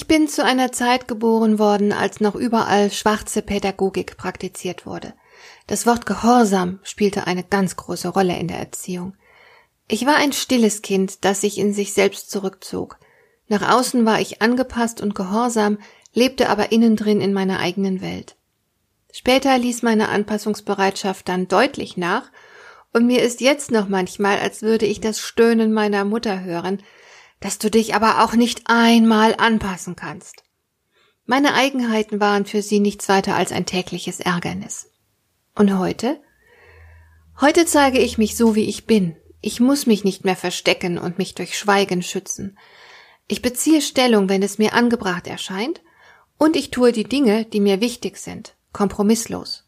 Ich bin zu einer Zeit geboren worden, als noch überall schwarze Pädagogik praktiziert wurde. Das Wort Gehorsam spielte eine ganz große Rolle in der Erziehung. Ich war ein stilles Kind, das sich in sich selbst zurückzog. Nach außen war ich angepasst und gehorsam, lebte aber innen drin in meiner eigenen Welt. Später ließ meine Anpassungsbereitschaft dann deutlich nach, und mir ist jetzt noch manchmal, als würde ich das Stöhnen meiner Mutter hören, dass du dich aber auch nicht einmal anpassen kannst. Meine Eigenheiten waren für sie nichts weiter als ein tägliches Ärgernis. Und heute? Heute zeige ich mich so, wie ich bin. Ich muss mich nicht mehr verstecken und mich durch Schweigen schützen. Ich beziehe Stellung, wenn es mir angebracht erscheint, und ich tue die Dinge, die mir wichtig sind, kompromisslos.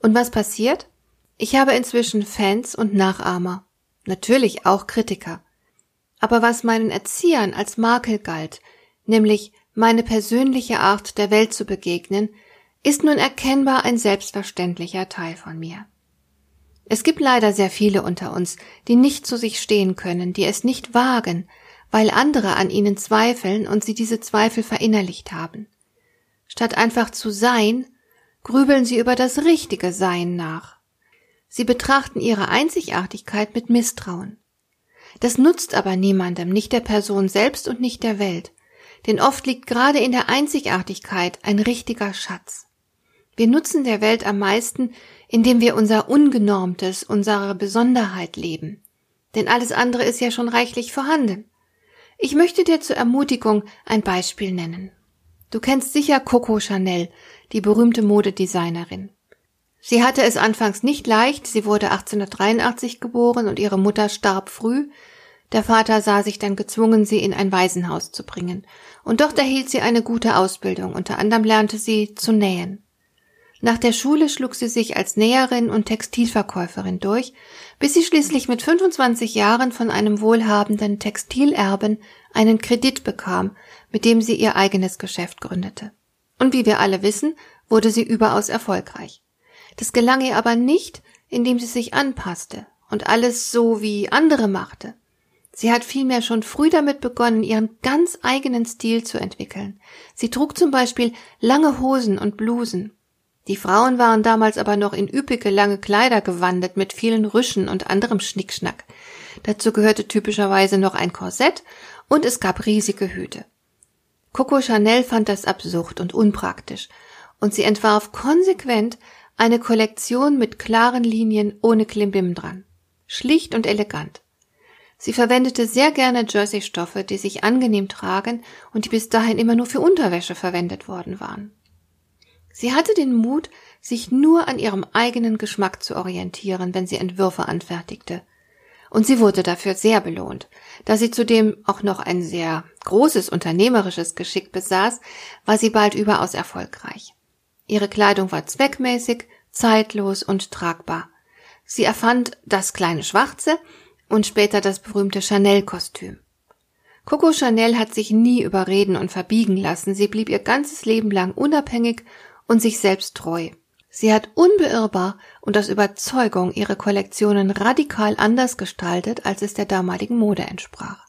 Und was passiert? Ich habe inzwischen Fans und Nachahmer, natürlich auch Kritiker. Aber was meinen Erziehern als Makel galt, nämlich meine persönliche Art der Welt zu begegnen, ist nun erkennbar ein selbstverständlicher Teil von mir. Es gibt leider sehr viele unter uns, die nicht zu sich stehen können, die es nicht wagen, weil andere an ihnen zweifeln und sie diese Zweifel verinnerlicht haben. Statt einfach zu sein, grübeln sie über das richtige Sein nach. Sie betrachten ihre Einzigartigkeit mit Misstrauen. Das nutzt aber niemandem, nicht der Person selbst und nicht der Welt. Denn oft liegt gerade in der Einzigartigkeit ein richtiger Schatz. Wir nutzen der Welt am meisten, indem wir unser Ungenormtes, unsere Besonderheit leben. Denn alles andere ist ja schon reichlich vorhanden. Ich möchte dir zur Ermutigung ein Beispiel nennen. Du kennst sicher Coco Chanel, die berühmte Modedesignerin. Sie hatte es anfangs nicht leicht, sie wurde 1883 geboren und ihre Mutter starb früh, der Vater sah sich dann gezwungen, sie in ein Waisenhaus zu bringen, und dort erhielt sie eine gute Ausbildung, unter anderem lernte sie zu nähen. Nach der Schule schlug sie sich als Näherin und Textilverkäuferin durch, bis sie schließlich mit 25 Jahren von einem wohlhabenden Textilerben einen Kredit bekam, mit dem sie ihr eigenes Geschäft gründete. Und wie wir alle wissen, wurde sie überaus erfolgreich. Das gelang ihr aber nicht, indem sie sich anpasste und alles so wie andere machte. Sie hat vielmehr schon früh damit begonnen, ihren ganz eigenen Stil zu entwickeln. Sie trug zum Beispiel lange Hosen und Blusen. Die Frauen waren damals aber noch in üppige lange Kleider gewandet mit vielen Rüschen und anderem Schnickschnack. Dazu gehörte typischerweise noch ein Korsett und es gab riesige Hüte. Coco Chanel fand das absurd und unpraktisch und sie entwarf konsequent eine Kollektion mit klaren Linien ohne Klimbim dran. Schlicht und elegant. Sie verwendete sehr gerne Jersey-Stoffe, die sich angenehm tragen und die bis dahin immer nur für Unterwäsche verwendet worden waren. Sie hatte den Mut, sich nur an ihrem eigenen Geschmack zu orientieren, wenn sie Entwürfe anfertigte. Und sie wurde dafür sehr belohnt. Da sie zudem auch noch ein sehr großes unternehmerisches Geschick besaß, war sie bald überaus erfolgreich. Ihre Kleidung war zweckmäßig, zeitlos und tragbar. Sie erfand das kleine Schwarze und später das berühmte Chanel-Kostüm. Coco Chanel hat sich nie überreden und verbiegen lassen, sie blieb ihr ganzes Leben lang unabhängig und sich selbst treu. Sie hat unbeirrbar und aus Überzeugung ihre Kollektionen radikal anders gestaltet, als es der damaligen Mode entsprach.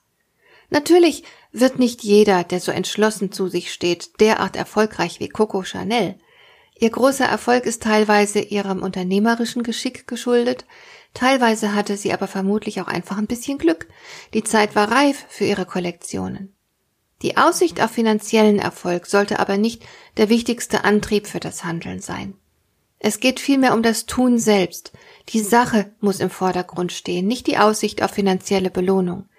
Natürlich wird nicht jeder, der so entschlossen zu sich steht, derart erfolgreich wie Coco Chanel. Ihr großer Erfolg ist teilweise ihrem unternehmerischen Geschick geschuldet, teilweise hatte sie aber vermutlich auch einfach ein bisschen Glück. Die Zeit war reif für ihre Kollektionen. Die Aussicht auf finanziellen Erfolg sollte aber nicht der wichtigste Antrieb für das Handeln sein. Es geht vielmehr um das Tun selbst. Die Sache muss im Vordergrund stehen, nicht die Aussicht auf finanzielle Belohnung.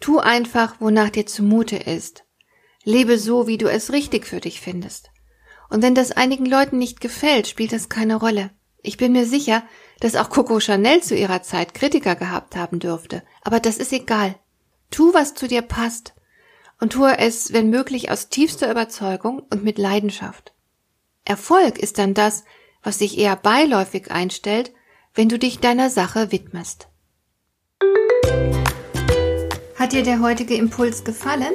Tu einfach, wonach dir zumute ist. Lebe so, wie du es richtig für dich findest. Und wenn das einigen Leuten nicht gefällt, spielt das keine Rolle. Ich bin mir sicher, dass auch Coco Chanel zu ihrer Zeit Kritiker gehabt haben dürfte. Aber das ist egal. Tu, was zu dir passt. Und tue es, wenn möglich, aus tiefster Überzeugung und mit Leidenschaft. Erfolg ist dann das, was sich eher beiläufig einstellt, wenn du dich deiner Sache widmest. Hat dir der heutige Impuls gefallen?